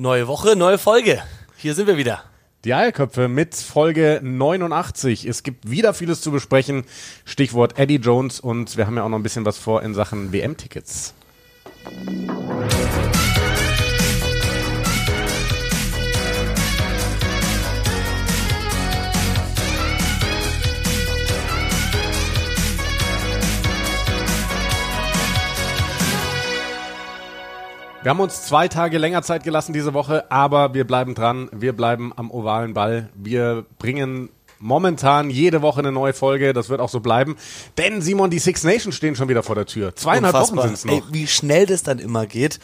Neue Woche, neue Folge. Hier sind wir wieder. Die Eierköpfe mit Folge 89. Es gibt wieder vieles zu besprechen. Stichwort Eddie Jones und wir haben ja auch noch ein bisschen was vor in Sachen WM-Tickets. Wir haben uns zwei Tage länger Zeit gelassen diese Woche, aber wir bleiben dran. Wir bleiben am ovalen Ball. Wir bringen momentan jede Woche eine neue Folge. Das wird auch so bleiben. Denn Simon, die Six Nations stehen schon wieder vor der Tür. Zweieinhalb Unfassbar. Wochen sind es noch. Ey, wie schnell das dann immer geht.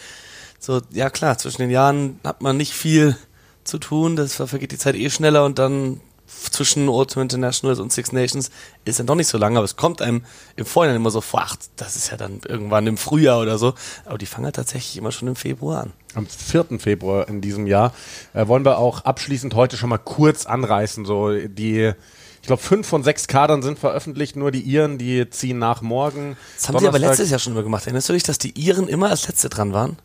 So, ja klar, zwischen den Jahren hat man nicht viel zu tun. Das vergeht die Zeit eh schneller und dann zwischen Ultimate Internationals und Six Nations ist dann doch nicht so lange, aber es kommt einem im Vorhinein immer so vor, ach, das ist ja dann irgendwann im Frühjahr oder so. Aber die fangen halt tatsächlich immer schon im Februar an. Am 4. Februar in diesem Jahr äh, wollen wir auch abschließend heute schon mal kurz anreißen. So die, ich glaube, fünf von sechs Kadern sind veröffentlicht, nur die Iren, die ziehen nach morgen. Das haben sie aber Donnerstag- letztes Jahr schon mal gemacht. Erinnerst du dich, dass die Iren immer als Letzte dran waren?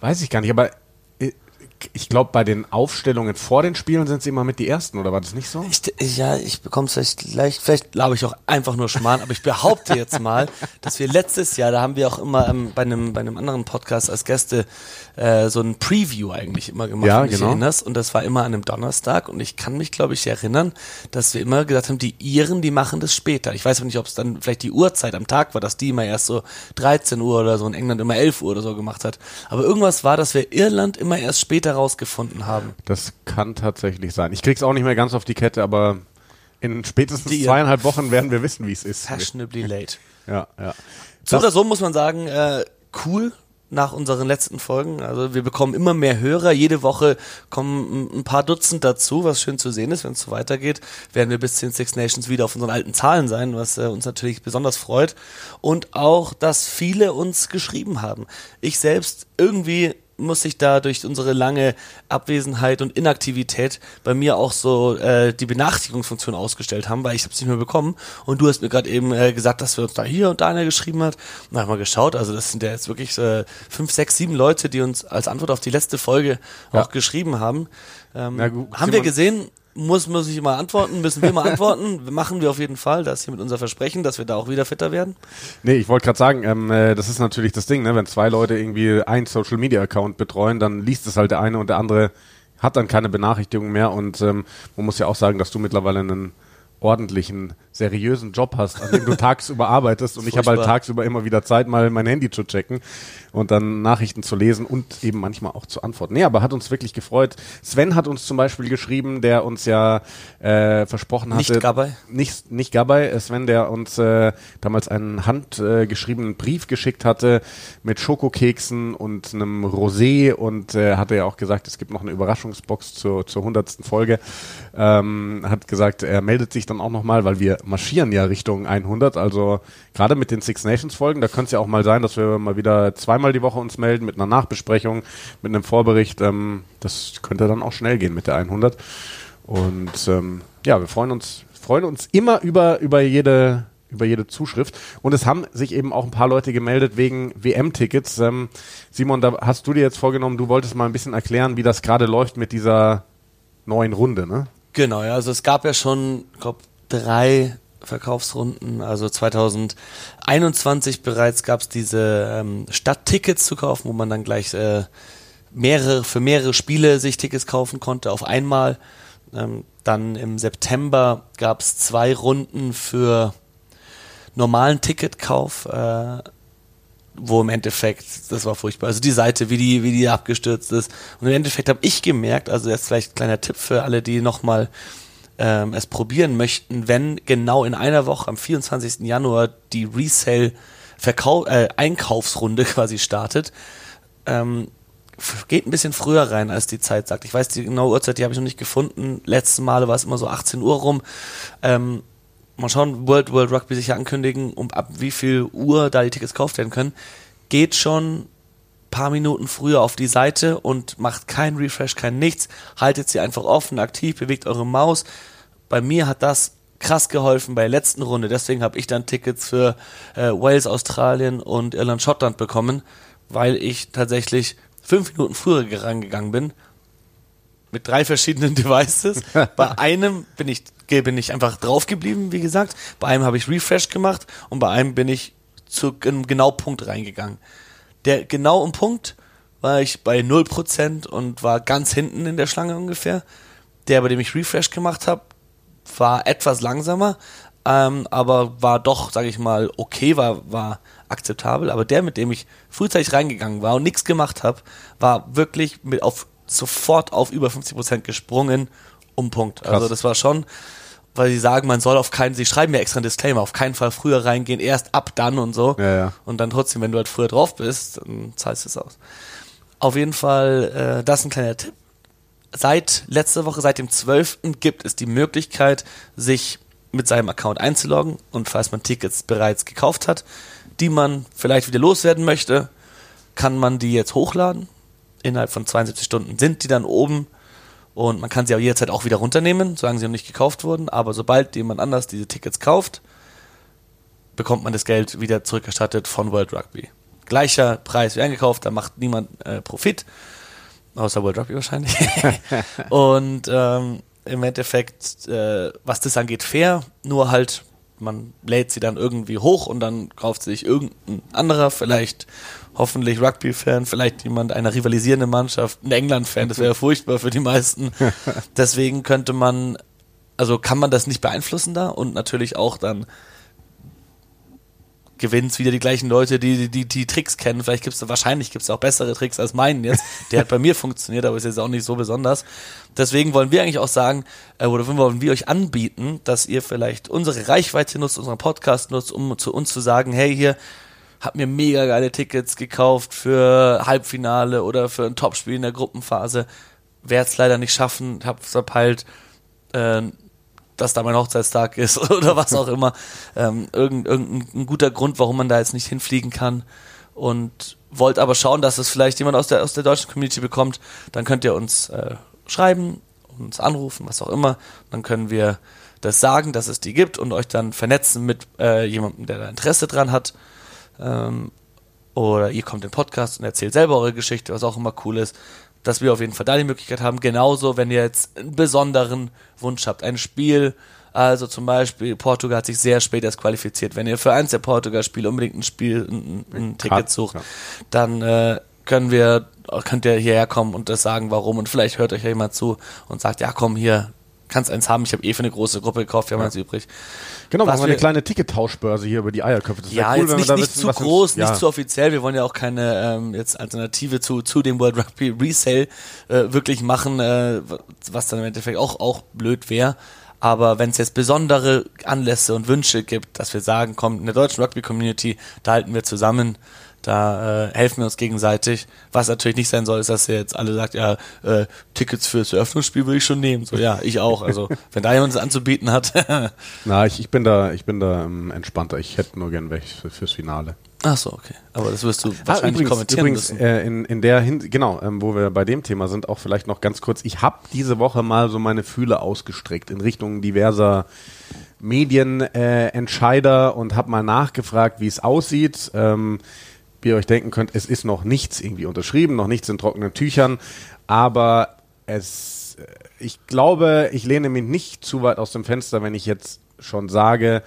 Weiß ich gar nicht, aber ich glaube, bei den Aufstellungen vor den Spielen sind sie immer mit die Ersten, oder war das nicht so? Ich, ja, ich bekomme es vielleicht leicht, vielleicht glaube ich auch einfach nur Schmarrn, aber ich behaupte jetzt mal, dass wir letztes Jahr, da haben wir auch immer ähm, bei, einem, bei einem anderen Podcast als Gäste äh, so ein Preview eigentlich immer gemacht, Ja, genau. erinnerst. Und das war immer an einem Donnerstag und ich kann mich, glaube ich, erinnern, dass wir immer gesagt haben, die Iren, die machen das später. Ich weiß aber nicht, ob es dann vielleicht die Uhrzeit am Tag war, dass die immer erst so 13 Uhr oder so in England immer 11 Uhr oder so gemacht hat. Aber irgendwas war, dass wir Irland immer erst später rausgefunden haben. Das kann tatsächlich sein. Ich krieg's auch nicht mehr ganz auf die Kette, aber in spätestens Die- zweieinhalb Wochen werden wir wissen, wie es ist. Fashionably late. Ja, ja. So Das- oder so muss man sagen, äh, cool nach unseren letzten Folgen. Also wir bekommen immer mehr Hörer. Jede Woche kommen ein- ein paar Dutzend dazu, was schön zu sehen ist. Wenn es so weitergeht, werden wir bis zu den Six Nations wieder auf unseren alten Zahlen sein, was äh, uns natürlich besonders freut. Und auch, dass viele uns geschrieben haben. Ich selbst irgendwie muss ich da durch unsere lange Abwesenheit und Inaktivität bei mir auch so äh, die Benachrichtigungsfunktion ausgestellt haben, weil ich habe es nicht mehr bekommen. Und du hast mir gerade eben äh, gesagt, dass wir uns da hier und da einer geschrieben hat. Und haben wir geschaut. Also das sind ja jetzt wirklich äh, fünf, sechs, sieben Leute, die uns als Antwort auf die letzte Folge Ja. auch geschrieben haben. Ähm, gut, haben wir gesehen. Muss, muss ich mal antworten? Müssen wir mal antworten? Machen wir auf jeden Fall. Das ist hier mit unser Versprechen, dass wir da auch wieder fitter werden. Nee, ich wollte gerade sagen, ähm, äh, das ist natürlich das Ding, ne? wenn zwei Leute irgendwie ein Social Media Account betreuen, dann liest es halt der eine und der andere hat dann keine Benachrichtigung mehr und ähm, man muss ja auch sagen, dass du mittlerweile einen ordentlichen, seriösen Job hast, an dem du tagsüber arbeitest und ich habe halt tagsüber immer wieder Zeit, mal mein Handy zu checken und dann Nachrichten zu lesen und eben manchmal auch zu antworten. Nee, aber hat uns wirklich gefreut. Sven hat uns zum Beispiel geschrieben, der uns ja äh, versprochen hatte. Nicht Gabay? Nicht, nicht Gabay, äh, Sven, der uns äh, damals einen handgeschriebenen äh, Brief geschickt hatte mit Schokokeksen und einem Rosé und äh, hatte ja auch gesagt, es gibt noch eine Überraschungsbox zur, zur 100. Folge. Ähm, hat gesagt, er meldet sich dann auch nochmal, weil wir marschieren ja Richtung 100, also gerade mit den Six Nations Folgen, da könnte es ja auch mal sein, dass wir mal wieder zweimal die Woche uns melden mit einer Nachbesprechung, mit einem Vorbericht. Ähm, das könnte dann auch schnell gehen mit der 100. Und ähm, ja, wir freuen uns, freuen uns immer über, über jede über jede Zuschrift. Und es haben sich eben auch ein paar Leute gemeldet wegen WM-Tickets. Ähm, Simon, da hast du dir jetzt vorgenommen, du wolltest mal ein bisschen erklären, wie das gerade läuft mit dieser neuen Runde, ne? Genau, ja, also es gab ja schon, ich glaube, drei Verkaufsrunden. Also 2021 bereits gab es diese ähm, Stadttickets zu kaufen, wo man dann gleich äh, mehrere für mehrere Spiele sich Tickets kaufen konnte auf einmal. Ähm, dann im September gab es zwei Runden für normalen Ticketkauf. Äh, wo im Endeffekt, das war furchtbar, also die Seite, wie die, wie die abgestürzt ist. Und im Endeffekt habe ich gemerkt, also jetzt vielleicht ein kleiner Tipp für alle, die nochmal ähm, es probieren möchten, wenn genau in einer Woche am 24. Januar die Resale Verkau äh, Einkaufsrunde quasi startet, ähm, geht ein bisschen früher rein, als die Zeit sagt. Ich weiß die genaue Uhrzeit, die habe ich noch nicht gefunden. Letzten Male war es immer so 18 Uhr rum. Ähm, mal schauen, World World Rugby sich ankündigen, um ab wie viel Uhr da die Tickets gekauft werden können. Geht schon paar Minuten früher auf die Seite und macht kein Refresh, kein nichts. Haltet sie einfach offen, aktiv, bewegt eure Maus. Bei mir hat das krass geholfen bei der letzten Runde. Deswegen habe ich dann Tickets für äh, Wales, Australien und Irland, Schottland bekommen, weil ich tatsächlich fünf Minuten früher rangegangen bin, mit drei verschiedenen Devices. bei einem bin ich, bin ich einfach drauf geblieben, wie gesagt. Bei einem habe ich Refresh gemacht und bei einem bin ich zu einem genau Punkt reingegangen. Der genau im Punkt war ich bei 0% und war ganz hinten in der Schlange ungefähr. Der, bei dem ich Refresh gemacht habe, war etwas langsamer, ähm, aber war doch, sage ich mal, okay, war, war akzeptabel. Aber der, mit dem ich frühzeitig reingegangen war und nichts gemacht habe, war wirklich mit auf sofort auf über 50% gesprungen um Punkt. Also Krass. Also das war schon, weil sie sagen, man soll auf keinen, sie schreiben ja extra einen Disclaimer, auf keinen Fall früher reingehen, erst ab dann und so. Ja, ja. Und dann trotzdem, wenn du halt früher drauf bist, dann zahlst du es aus. Auf jeden Fall, äh, das ist ein kleiner Tipp. Seit letzter Woche, seit dem 12. gibt es die Möglichkeit, sich mit seinem Account einzuloggen und falls man Tickets bereits gekauft hat, die man vielleicht wieder loswerden möchte, kann man die jetzt hochladen innerhalb von 72 Stunden sind die dann oben und man kann sie auch jederzeit auch wieder runternehmen, solange sie noch nicht gekauft wurden. Aber sobald jemand anders diese Tickets kauft, bekommt man das Geld wieder zurückerstattet von World Rugby. Gleicher Preis wie eingekauft, da macht niemand äh, Profit, außer World Rugby wahrscheinlich. und ähm, im Endeffekt, äh, was das angeht, fair, nur halt man lädt sie dann irgendwie hoch und dann kauft sich irgendein anderer, vielleicht hoffentlich Rugby-Fan, vielleicht jemand einer rivalisierenden Mannschaft, ein England-Fan, das wäre furchtbar für die meisten. Deswegen könnte man, also kann man das nicht beeinflussen da und natürlich auch dann gewinnen es wieder die gleichen Leute, die die, die, Tricks kennen. Vielleicht gibt es wahrscheinlich gibt es auch bessere Tricks als meinen jetzt. Der hat bei mir funktioniert, aber ist jetzt auch nicht so besonders. Deswegen wollen wir eigentlich auch sagen, äh, oder wollen wir euch anbieten, dass ihr vielleicht unsere Reichweite nutzt, unseren Podcast nutzt, um zu uns zu sagen, hey hier, hab mir mega geile Tickets gekauft für Halbfinale oder für ein Topspiel in der Gruppenphase. Werde es leider nicht schaffen, hab verpeilt, äh, dass da mein Hochzeitstag ist oder was auch immer. Ähm, irgendein, irgendein guter Grund, warum man da jetzt nicht hinfliegen kann. Und wollt aber schauen, dass es vielleicht jemand aus der, aus der deutschen Community bekommt, dann könnt ihr uns äh, schreiben, uns anrufen, was auch immer. Dann können wir das sagen, dass es die gibt und euch dann vernetzen mit äh, jemandem, der da Interesse dran hat. Ähm, oder ihr kommt den Podcast und erzählt selber eure Geschichte, was auch immer cool ist dass wir auf jeden Fall da die Möglichkeit haben. Genauso, wenn ihr jetzt einen besonderen Wunsch habt, ein Spiel, also zum Beispiel Portugal hat sich sehr spät erst qualifiziert. Wenn ihr für eins der Portugal-Spiele unbedingt ein Spiel, ein, ein Ticket sucht, ja. dann äh, können wir, könnt ihr hierher kommen und das sagen, warum. Und vielleicht hört euch ja jemand zu und sagt, ja komm hier, kannst eins haben. Ich habe eh für eine große Gruppe gekauft, wir haben ja. eins übrig. Genau, machen wir eine kleine Tickettauschbörse hier über die Eierköpfe. Das ja, cool, jetzt nicht, nicht wissen, zu groß, uns, ja. nicht zu offiziell. Wir wollen ja auch keine ähm, jetzt Alternative zu, zu dem World Rugby Resale äh, wirklich machen, äh, was dann im Endeffekt auch, auch blöd wäre. Aber wenn es jetzt besondere Anlässe und Wünsche gibt, dass wir sagen, komm, in der deutschen Rugby-Community, da halten wir zusammen, da äh, helfen wir uns gegenseitig. Was natürlich nicht sein soll, ist, dass ihr jetzt alle sagt, ja, äh, Tickets fürs Eröffnungsspiel würde ich schon nehmen. So, ja, ich auch. Also, wenn da jemand es anzubieten hat. Na, ich, ich bin da, ich bin da ähm, entspannter. Ich hätte nur gern welche für, fürs Finale. Ach so, okay. Aber das wirst du ah, wahrscheinlich ah, übrigens, kommentieren übrigens, müssen. Äh, in, in der Hin genau, ähm, wo wir bei dem Thema sind, auch vielleicht noch ganz kurz. Ich habe diese Woche mal so meine Fühle ausgestreckt in Richtung diverser Medienentscheider äh, und habe mal nachgefragt, wie es aussieht. Ähm, wie ihr euch denken könnt, es ist noch nichts irgendwie unterschrieben, noch nichts in trockenen Tüchern, aber es, äh, ich glaube, ich lehne mich nicht zu weit aus dem Fenster, wenn ich jetzt schon sage,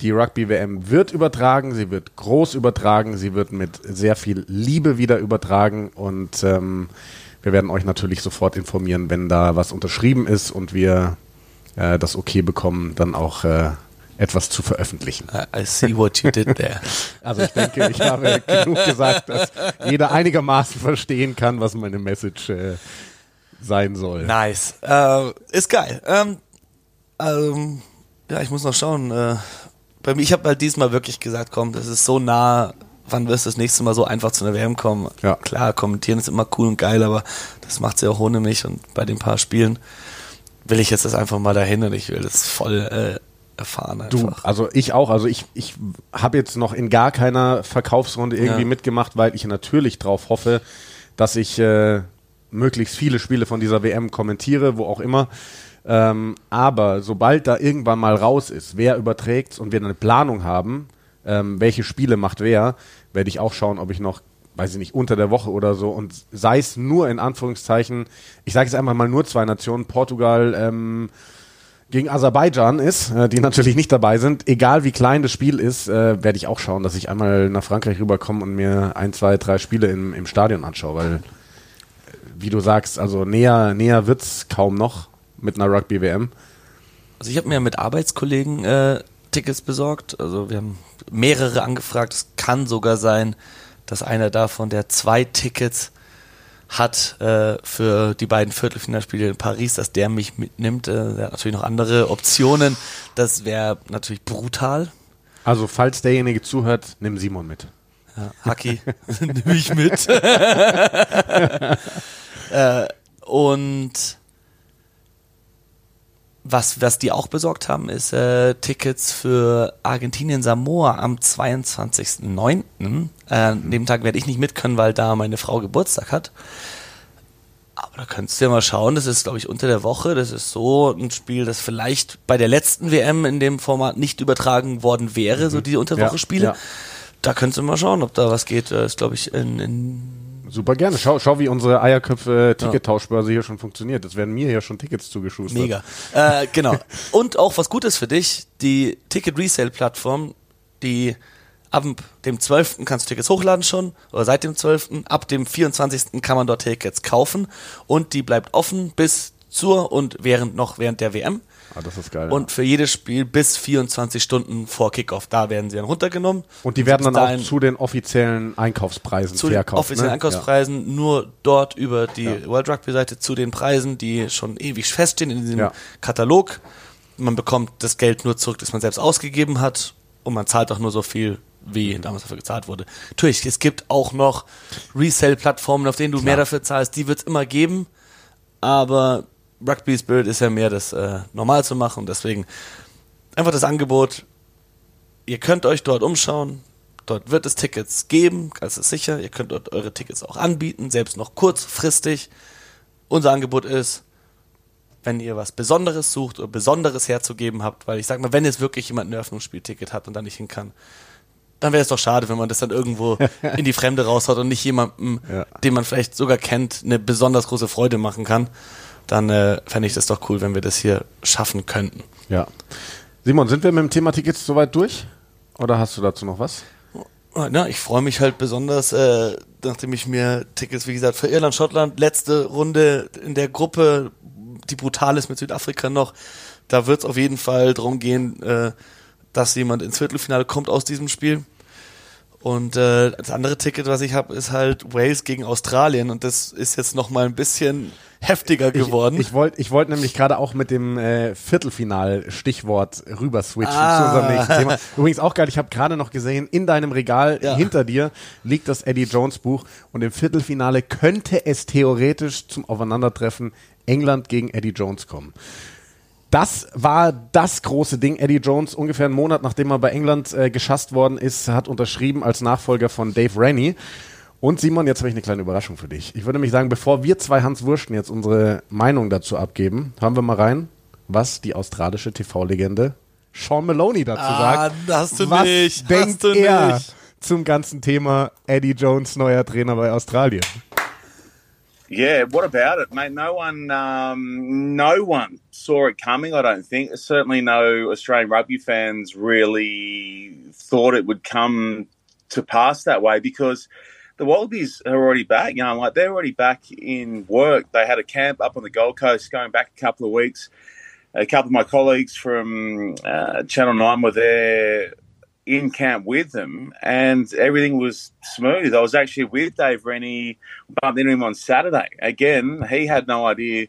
die Rugby-WM wird übertragen, sie wird groß übertragen, sie wird mit sehr viel Liebe wieder übertragen und ähm, wir werden euch natürlich sofort informieren, wenn da was unterschrieben ist und wir äh, das okay bekommen, dann auch äh, etwas zu veröffentlichen. I see what you did there. Also ich denke, ich habe genug gesagt, dass jeder einigermaßen verstehen kann, was meine Message äh, sein soll. Nice. Äh, ist geil. Ähm, ähm, ja, ich muss noch schauen. Äh, bei mir, ich habe halt diesmal wirklich gesagt, komm, das ist so nah. Wann wirst du das nächste Mal so einfach zu einer WM kommen? Ja. Klar, kommentieren ist immer cool und geil, aber das macht sie auch ohne mich und bei den paar Spielen will ich jetzt das einfach mal dahin und ich will das voll äh, erfahren einfach. Du, also ich auch. Also ich, ich habe jetzt noch in gar keiner Verkaufsrunde irgendwie ja. mitgemacht, weil ich natürlich drauf hoffe, dass ich äh, möglichst viele Spiele von dieser WM kommentiere, wo auch immer. Ähm, aber sobald da irgendwann mal raus ist, wer überträgt und wir eine Planung haben, ähm, welche Spiele macht wer, werde ich auch schauen, ob ich noch weiß ich nicht, unter der Woche oder so und sei es nur in Anführungszeichen, ich sage es einmal mal nur zwei Nationen, Portugal ähm, gegen Aserbaidschan ist, äh, die natürlich nicht dabei sind, egal wie klein das Spiel ist, äh, werde ich auch schauen, dass ich einmal nach Frankreich rüberkomme und mir ein, zwei, drei Spiele im, im Stadion anschaue, weil, äh, wie du sagst, also näher, näher wird's kaum noch mit einer Rugby-WM. Also ich habe mir mit Arbeitskollegen äh, Tickets besorgt, also wir haben mehrere angefragt, es kann sogar sein, dass einer davon, der zwei Tickets hat äh, für die beiden Viertelfinalspiele in Paris, dass der mich mitnimmt. Äh, der hat natürlich noch andere Optionen. Das wäre natürlich brutal. Also falls derjenige zuhört, nimm Simon mit. Ja, Haki, nehme ich mit. äh, und was, was die auch besorgt haben, ist äh, Tickets für Argentinien-Samoa am 22.09. Äh, an dem Tag werde ich nicht mit können, weil da meine Frau Geburtstag hat. Aber da könntest du ja mal schauen, das ist, glaube ich, unter der Woche. Das ist so ein Spiel, das vielleicht bei der letzten WM in dem Format nicht übertragen worden wäre, mhm. so die Unterwoche-Spiele. Ja, ja. Da könntest du mal schauen, ob da was geht. Das ist, glaube ich, in, in Super gerne. Schau, schau wie unsere Eierköpfe-Tickettauschbörse hier schon funktioniert. Es werden mir hier schon Tickets zugeschustert. Mega. Äh, genau. Und auch was Gutes für dich, die Ticket-Resale-Plattform, die ab dem 12. kannst du Tickets hochladen schon, oder seit dem 12. Ab dem 24. kann man dort Tickets kaufen und die bleibt offen bis zur und während noch während der WM. Ah, das ist geil. Und ja. für jedes Spiel bis 24 Stunden vor Kickoff. Da werden sie dann runtergenommen. Und die werden dann auch zu den offiziellen Einkaufspreisen zu verkauft. Den offiziellen ne? Einkaufspreisen ja. nur dort über die ja. World Rugby Seite zu den Preisen, die schon ewig feststehen in diesem Katalog. Man bekommt das Geld nur zurück, das man selbst ausgegeben hat. Und man zahlt auch nur so viel, wie damals dafür gezahlt wurde. Natürlich, es gibt auch noch Resell-Plattformen, auf denen du Klar. mehr dafür zahlst. Die wird es immer geben. Aber Rugby Spirit ist ja mehr das äh, normal zu machen. Deswegen einfach das Angebot. Ihr könnt euch dort umschauen. Dort wird es Tickets geben, ganz sicher. Ihr könnt dort eure Tickets auch anbieten, selbst noch kurzfristig. Unser Angebot ist, wenn ihr was Besonderes sucht oder Besonderes herzugeben habt, weil ich sag mal, wenn jetzt wirklich jemand ein Eröffnungsspielticket hat und da nicht hin kann, dann wäre es doch schade, wenn man das dann irgendwo in die Fremde raushaut und nicht jemandem, ja. den man vielleicht sogar kennt, eine besonders große Freude machen kann dann äh, fände ich das doch cool, wenn wir das hier schaffen könnten. Ja. Simon, sind wir mit dem Thema Tickets soweit durch? Oder hast du dazu noch was? Ja, ich freue mich halt besonders, äh, nachdem ich mir Tickets, wie gesagt, für Irland, Schottland, letzte Runde in der Gruppe, die brutal ist mit Südafrika noch, da wird es auf jeden Fall darum gehen, äh, dass jemand ins Viertelfinale kommt aus diesem Spiel. Und äh, das andere Ticket, was ich habe, ist halt Wales gegen Australien und das ist jetzt noch mal ein bisschen heftiger geworden. Ich, ich wollte ich wollt nämlich gerade auch mit dem äh, Viertelfinal-Stichwort rüber switchen ah. zu unserem nächsten Thema. Übrigens auch geil, ich habe gerade noch gesehen, in deinem Regal ja. hinter dir liegt das Eddie Jones Buch und im Viertelfinale könnte es theoretisch zum Aufeinandertreffen England gegen Eddie Jones kommen. Das war das große Ding. Eddie Jones, ungefähr einen Monat nachdem er bei England äh, geschasst worden ist, hat unterschrieben als Nachfolger von Dave Rennie. Und Simon, jetzt habe ich eine kleine Überraschung für dich. Ich würde mich sagen, bevor wir zwei Hans Wursten jetzt unsere Meinung dazu abgeben, hören wir mal rein, was die australische TV-Legende Sean Maloney dazu ah, sagt. Hast du was nicht. denkt du er nicht. zum ganzen Thema Eddie Jones, neuer Trainer bei Australien? Yeah, what about it, mate? No one, um, no one saw it coming. I don't think. Certainly, no Australian rugby fans really thought it would come to pass that way because the Wallabies are already back. You know, like they're already back in work. They had a camp up on the Gold Coast going back a couple of weeks. A couple of my colleagues from uh, Channel 9 were there in camp with them, and everything was smooth. I was actually with Dave Rennie, bumped into him on Saturday. Again, he had no idea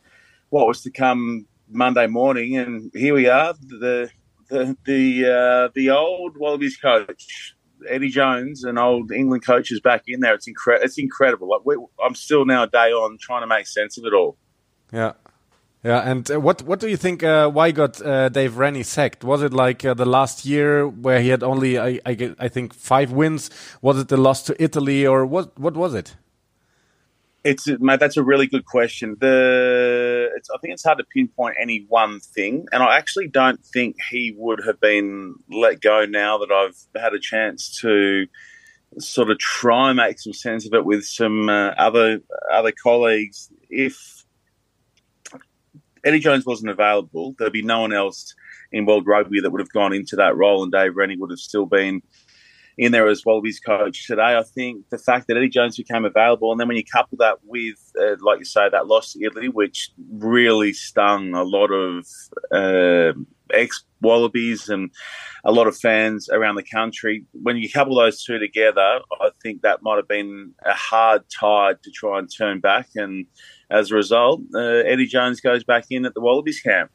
what was to come Monday morning, and here we are. The the the uh, the old Wallabies coach Eddie Jones, an old England coach, is back in there. It's incredible. It's incredible. Like we, I'm still now a day on trying to make sense of it all. Yeah. Yeah, and uh, what what do you think? Uh, why got uh, Dave Rennie sacked? Was it like uh, the last year where he had only, I, I, I think, five wins? Was it the loss to Italy, or what? What was it? It's mate. That's a really good question. The I think it's hard to pinpoint any one thing, and I actually don't think he would have been let go now that I've had a chance to sort of try and make some sense of it with some uh, other other colleagues. If Eddie Jones wasn't available, there'd be no one else in World Rugby that would have gone into that role, and Dave Rennie would have still been in there as Wallabies coach today. I think the fact that Eddie Jones became available, and then when you couple that with, uh, like you say, that loss to Italy, which really stung a lot of uh, ex Wallabies and a lot of fans around the country. When you couple those two together, I think that might have been a hard tide to try and turn back. And as a result, uh, Eddie Jones goes back in at the Wallabies camp.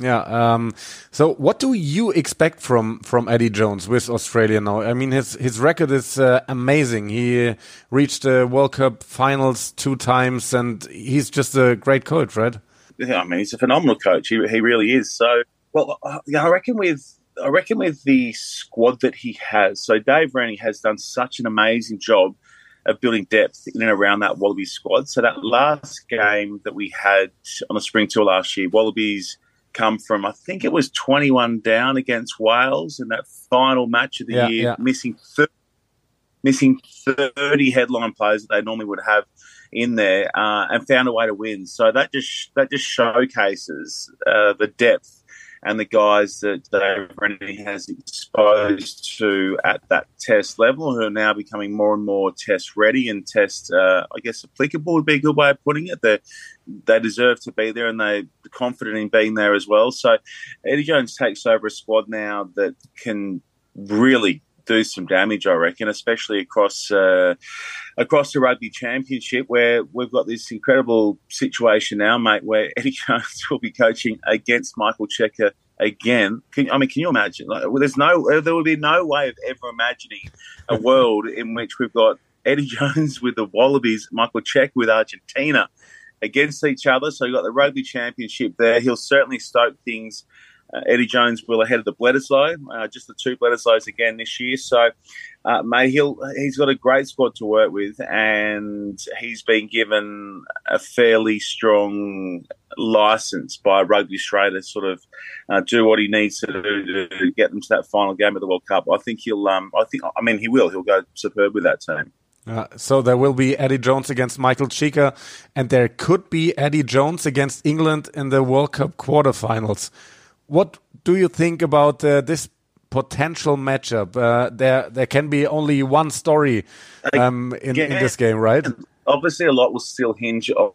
Yeah. Um, so, what do you expect from from Eddie Jones with Australia now? I mean, his his record is uh, amazing. He reached the World Cup finals two times, and he's just a great coach, right? Yeah, I mean, he's a phenomenal coach. He he really is. So, well, yeah, I reckon with I reckon with the squad that he has. So, Dave Rennie has done such an amazing job of building depth in and around that Wallabies squad. So, that last game that we had on the spring tour last year, Wallabies come from, I think it was 21 down against Wales in that final match of the Yeah, year, yeah. missing 30, missing 30 headline players that they normally would have in there, uh, and found a way to win. So that just that just showcases uh, the depth and the guys that Dave Rennie has exposed to at that test level, who are now becoming more and more test ready and test, uh, I guess, applicable would be a good way of putting it. They they deserve to be there, and they're confident in being there as well. So Eddie Jones takes over a squad now that can really do some damage, I reckon, especially across uh, across the rugby championship, where we've got this incredible situation now, mate, where Eddie Jones will be coaching against Michael Checker again. Can, I mean, can you imagine? Like, well, there's no, there would be no way of ever imagining a world in which we've got Eddie Jones with the Wallabies, Michael Check with Argentina against each other. So you've got the rugby championship there. He'll certainly stoke things. Uh, Eddie Jones will ahead of the Bledisloe, uh, just the two Bledisloes again this year. So, uh, he'll he's got a great squad to work with, and he's been given a fairly strong license by Rugby Australia to sort of uh, do what he needs to do to get them to that final game of the World Cup. I think he'll. Um, I think. I mean, he will. He'll go superb with that team. Uh, so there will be Eddie Jones against Michael Cheika, and there could be Eddie Jones against England in the World Cup quarterfinals. What do you think about uh, this potential matchup? Uh, there, there can be only one story um, in, in this game, right? Obviously, a lot will still hinge on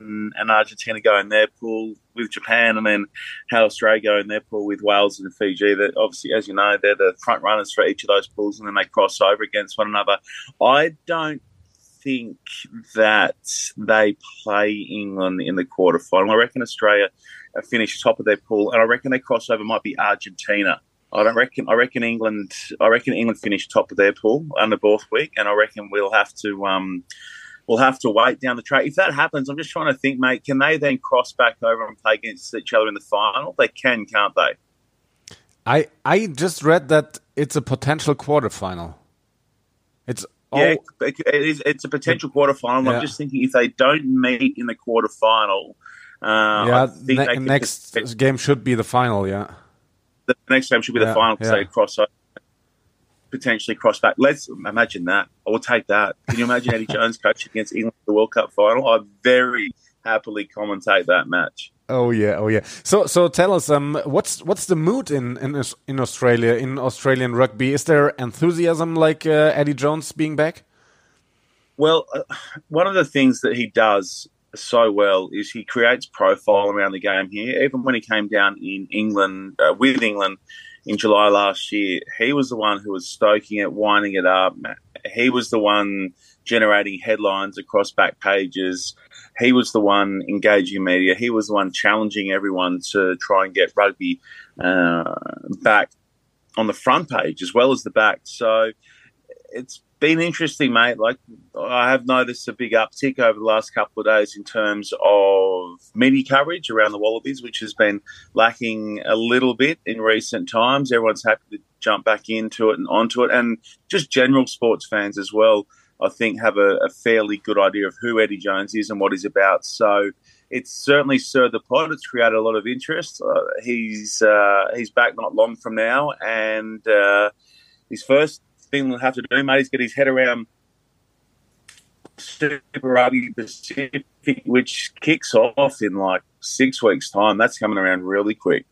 and Argentina go in their pool with Japan, and then how Australia go in their pool with Wales and Fiji. That obviously, as you know, they're the front runners for each of those pools, and then they cross over against one another. I don't think that they play England in the quarterfinal. I reckon Australia finish top of their pool, and I reckon their crossover might be Argentina. I don't reckon. I reckon England. I reckon England finish top of their pool under Borthwick, and I reckon we'll have to. Um, we'll have to wait down the track. If that happens, I'm just trying to think, mate. Can they then cross back over and play against each other in the final? They can, can't they? I I just read that it's a potential quarterfinal. It's yeah, it is. It's a potential quarterfinal. Yeah. I'm just thinking if they don't meet in the quarterfinal, uh, yeah. I ne next just- game should be the final. Yeah. the next game should be Yeah, the final because yeah. they cross over, potentially cross back. Let's imagine that. I will take that. Can you imagine Eddie Jones coaching against England in the World Cup final? I'd very happily commentate that match. Oh yeah, oh yeah. So so tell us, um, what's what's the mood in in in Australia in Australian rugby? Is there enthusiasm like uh, Eddie Jones being back? Well, uh, one of the things that he does so well is he creates profile around the game here. Even when he came down in England uh, with England in July last year, he was the one who was stoking it, winding it up. He was the one generating headlines across back pages. He was the one engaging media. He was the one challenging everyone to try and get rugby uh, back on the front page as well as the back. So it's been interesting, mate. Like I have noticed a big uptick over the last couple of days in terms of media coverage around the Wallabies, which has been lacking a little bit in recent times. Everyone's happy to jump back into it and onto it, and just general sports fans as well. I think have a, a fairly good idea of who Eddie Jones is and what he's about. So it's certainly stirred the pot. It's created a lot of interest. Uh, he's uh, he's back not long from now, and uh, his first England have to do, mate, is get his head around Super Rugby Pacific, which kicks off in like six weeks' time. That's coming around really quick.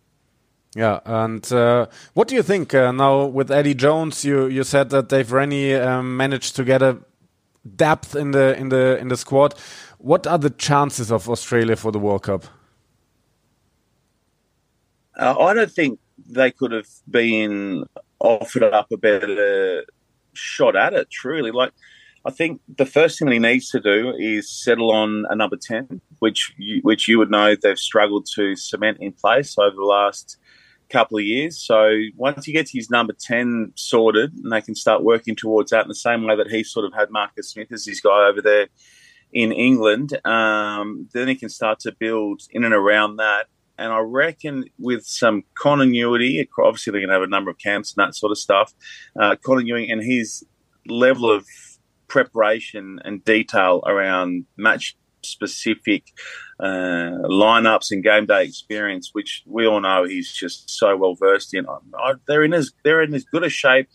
Yeah, and uh, what do you think uh, now with Eddie Jones? You you said that Dave Rennie um, managed to get a depth in the in the in the squad. What are the chances of Australia for the World Cup? Uh, I don't think they could have been offered up a better shot at it. Truly, like I think the first thing he needs to do is settle on a number ten, which you, which you would know they've struggled to cement in place over the last couple of years. So once he gets his number 10 sorted and they can start working towards that in the same way that he sort of had Marcus Smith as his guy over there in England, um, then he can start to build in and around that. And I reckon with some continuity, obviously they're going to have a number of camps and that sort of stuff, uh, continuing and his level of preparation and detail around match specific uh, lineups and game day experience, which we all know he's just so well versed in. I, they're in as they're in as good a shape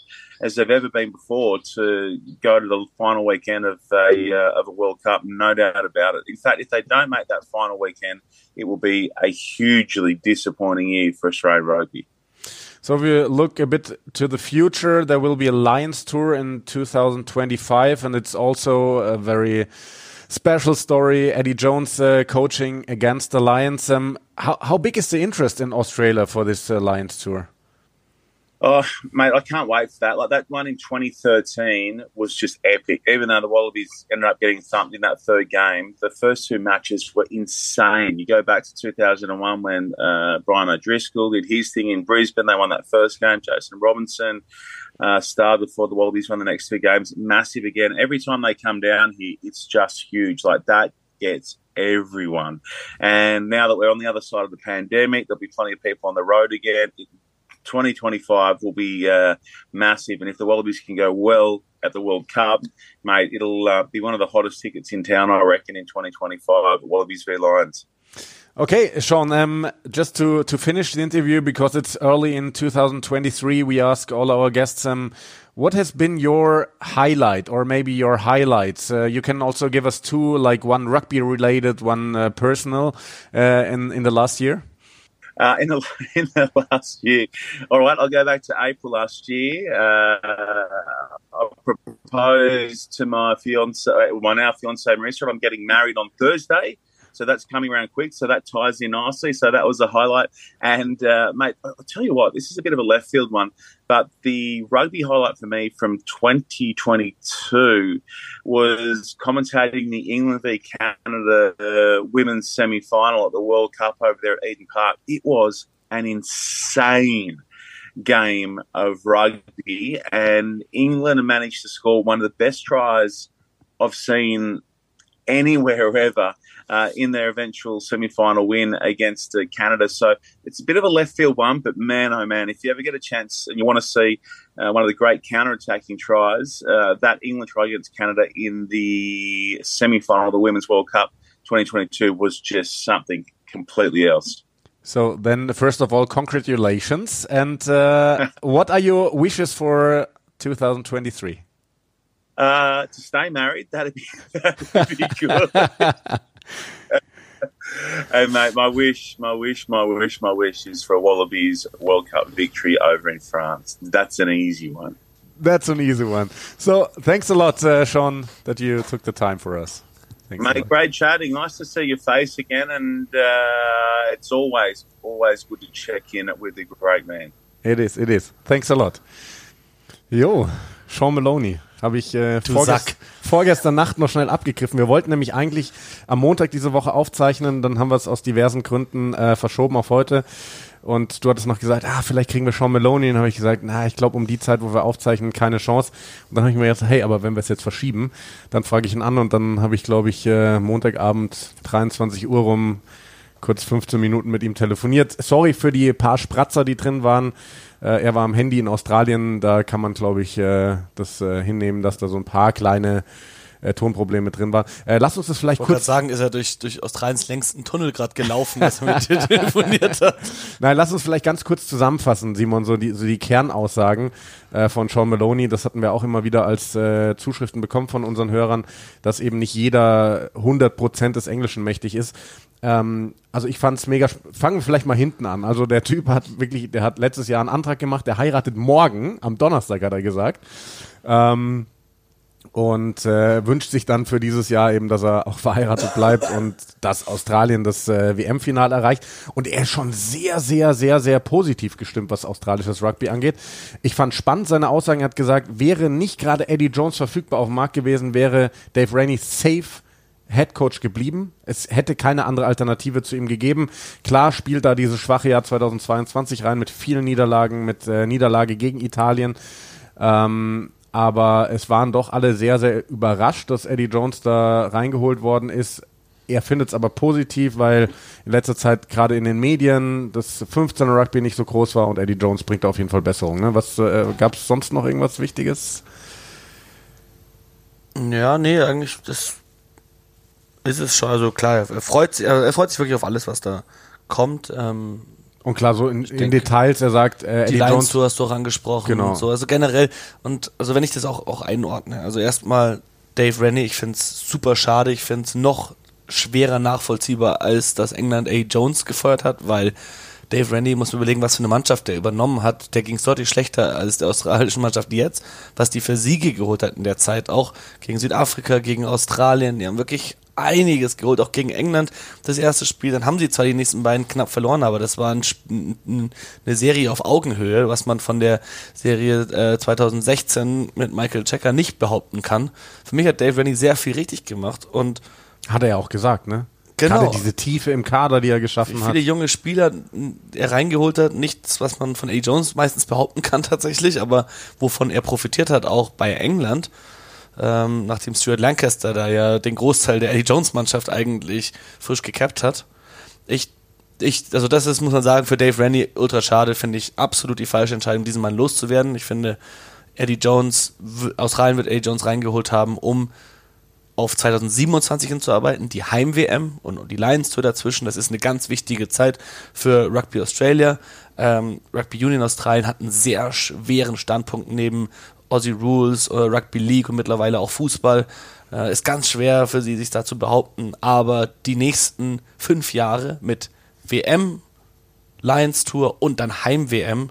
as they've ever been before to go to the final weekend of a uh, of a World Cup, no doubt about it. In fact, if they don't make that final weekend, it will be a hugely disappointing year for Australian rugby. So if we look a bit to the future, there will be a Lions tour in 2025, and it's also a very special story. Eddie Jones uh, coaching against the Lions. Um, how, how big is the interest in Australia for this uh, Lions tour? Oh, mate, I can't wait for that. Like that one in 2013 was just epic. Even though the Wallabies ended up getting thumped in that third game, the first two matches were insane. You go back to 2001 when uh, Brian O'Driscoll did his thing in Brisbane. They won that first game. Jason Robinson uh, starred before the Wallabies won the next two games. Massive again. Every time they come down here, it's just huge. Like that gets everyone. And now that we're on the other side of the pandemic, there'll be plenty of people on the road again. 2025 will be uh, massive. And if the Wallabies can go well at the World Cup, mate, it'll uh, be one of the hottest tickets in town, I reckon, in 2025. Wallabies v Lions. Okay, Sean, um, just to, to finish the interview, because it's early in 2023, we ask all our guests, um, what has been your highlight or maybe your highlights? Uh, you can also give us two, like one rugby related, one uh, personal, uh, in, in the last year. Uh, in the in the last year. All right, I'll go back to April last year. Uh, I proposed to my fiance, my now fiance Marissa. I'm getting married on Thursday. So that's coming around quick. So that ties in nicely. So that was a highlight. And uh, mate, I'll tell you what, this is a bit of a left field one, but the rugby highlight for me from 2022 was commentating the England v Canada uh, women's semi final at the World Cup over there at Eden Park. It was an insane game of rugby, and England managed to score one of the best tries I've seen anywhere ever uh, in their eventual semi final win against uh, Canada. So it's a bit of a left field one, but man, oh man, if you ever get a chance and you want to see uh, one of the great counter attacking tries, uh, that England try against Canada in the semi final of the Women's World Cup 2022 was just something completely else. So then, first of all, congratulations! And uh, what are your wishes for 2023? Uh, to stay married, that'd be, that'd be good. hey mate, my wish, my wish, my wish, my wish is for a Wallabies World Cup victory over in France. That's an easy one. That's an easy one. So thanks a lot, uh, Sean, that you took the time for us. Thanks mate, great chatting. Nice to see your face again, and uh, it's always, always good to check in with the great man. It is, it is. Thanks a lot. Yo, Sean Maloney. Habe ich äh, vorgest vorgestern Nacht noch schnell abgegriffen. Wir wollten nämlich eigentlich am Montag diese Woche aufzeichnen, dann haben wir es aus diversen Gründen äh, verschoben auf heute. Und du hattest noch gesagt, ah, vielleicht kriegen wir Sean Maloney. Und habe ich gesagt, na, ich glaube um die Zeit, wo wir aufzeichnen, keine Chance. Und dann habe ich mir gesagt, hey, aber wenn wir es jetzt verschieben, dann frage ich ihn an. Und dann habe ich, glaube ich, äh, Montagabend 23 Uhr rum kurz 15 Minuten mit ihm telefoniert. Sorry für die paar Spratzer, die drin waren. Äh, er war am Handy in Australien, da kann man, glaube ich, äh, das äh, hinnehmen, dass da so ein paar kleine äh, Tonproblem mit drin war. Äh, lass uns das vielleicht Ich kurz sagen, ist er durch, durch Australiens längsten Tunnel gerade gelaufen, als er mit dir telefoniert hat. Nein, lass uns vielleicht ganz kurz zusammenfassen, Simon, so die, so die Kernaussagen äh, von Sean Maloney. Das hatten wir auch immer wieder als äh, Zuschriften bekommen von unseren Hörern, dass eben nicht jeder 100% des Englischen mächtig ist. Ähm, also ich fand es mega. Fangen wir vielleicht mal hinten an. Also der Typ hat wirklich, der hat letztes Jahr einen Antrag gemacht, der heiratet morgen, am Donnerstag hat er gesagt. Ähm, und äh, wünscht sich dann für dieses Jahr eben, dass er auch verheiratet bleibt und dass Australien das äh, WM-Finale erreicht. Und er ist schon sehr, sehr, sehr, sehr positiv gestimmt, was australisches Rugby angeht. Ich fand spannend seine Aussagen. Er hat gesagt, wäre nicht gerade Eddie Jones verfügbar auf dem Markt gewesen, wäre Dave Rainey safe Head Coach geblieben. Es hätte keine andere Alternative zu ihm gegeben. Klar spielt da dieses schwache Jahr 2022 rein mit vielen Niederlagen, mit äh, Niederlage gegen Italien. Ähm, aber es waren doch alle sehr, sehr überrascht, dass Eddie Jones da reingeholt worden ist. Er findet es aber positiv, weil in letzter Zeit gerade in den Medien das 15er Rugby nicht so groß war und Eddie Jones bringt auf jeden Fall Besserung. Ne? Äh, gab es sonst noch irgendwas Wichtiges? Ja, nee, eigentlich, das ist es schon. Also klar, er freut sich, er freut sich wirklich auf alles, was da kommt. Ähm, Und klar, so in, in denke, Details, er sagt, äh, die Eddie Jones Tour hast du auch angesprochen Genau. und so. Also generell, und also wenn ich das auch, auch einordne, also erstmal Dave Rennie, ich finde es super schade, ich finde es noch schwerer nachvollziehbar, als dass England A. Jones gefeuert hat, weil Dave Rennie muss man überlegen, was für eine Mannschaft der übernommen hat. Der ging es deutlich schlechter als der australischen Mannschaft jetzt, was die für Siege geholt hat in der Zeit, auch gegen Südafrika, gegen Australien. Die haben wirklich einiges geholt, auch gegen England das erste Spiel. Dann haben sie zwar die nächsten beiden knapp verloren, aber das war ein, ein, eine Serie auf Augenhöhe, was man von der Serie äh, 2016 mit Michael Checker nicht behaupten kann. Für mich hat Dave Rennie sehr viel richtig gemacht und hat er ja auch gesagt, ne? Genau. Gerade diese Tiefe im Kader, die er wie geschaffen hat. viele junge Spieler er reingeholt hat, nichts, was man von A. Jones meistens behaupten kann tatsächlich, aber wovon er profitiert hat, auch bei England, ähm, nachdem Stuart Lancaster da ja den Großteil der Eddie Jones Mannschaft eigentlich frisch gecapt hat. Ich, ich, also das ist, muss man sagen, für Dave Rennie ultra schade, finde ich absolut die falsche Entscheidung, diesen Mann loszuwerden. Ich finde, Eddie Jones, Australien wird Eddie Jones reingeholt haben, um auf 2027 hinzuarbeiten, die Heim-WM und die Lions Tour dazwischen. Das ist eine ganz wichtige Zeit für Rugby Australia. Ähm, Rugby Union Australien hat einen sehr schweren Standpunkt neben Aussie Rules, äh, Rugby League und mittlerweile auch Fußball. Äh, ist ganz schwer für sie, sich da zu behaupten. Aber die nächsten fünf Jahre mit WM, Lions Tour und dann Heim-WM,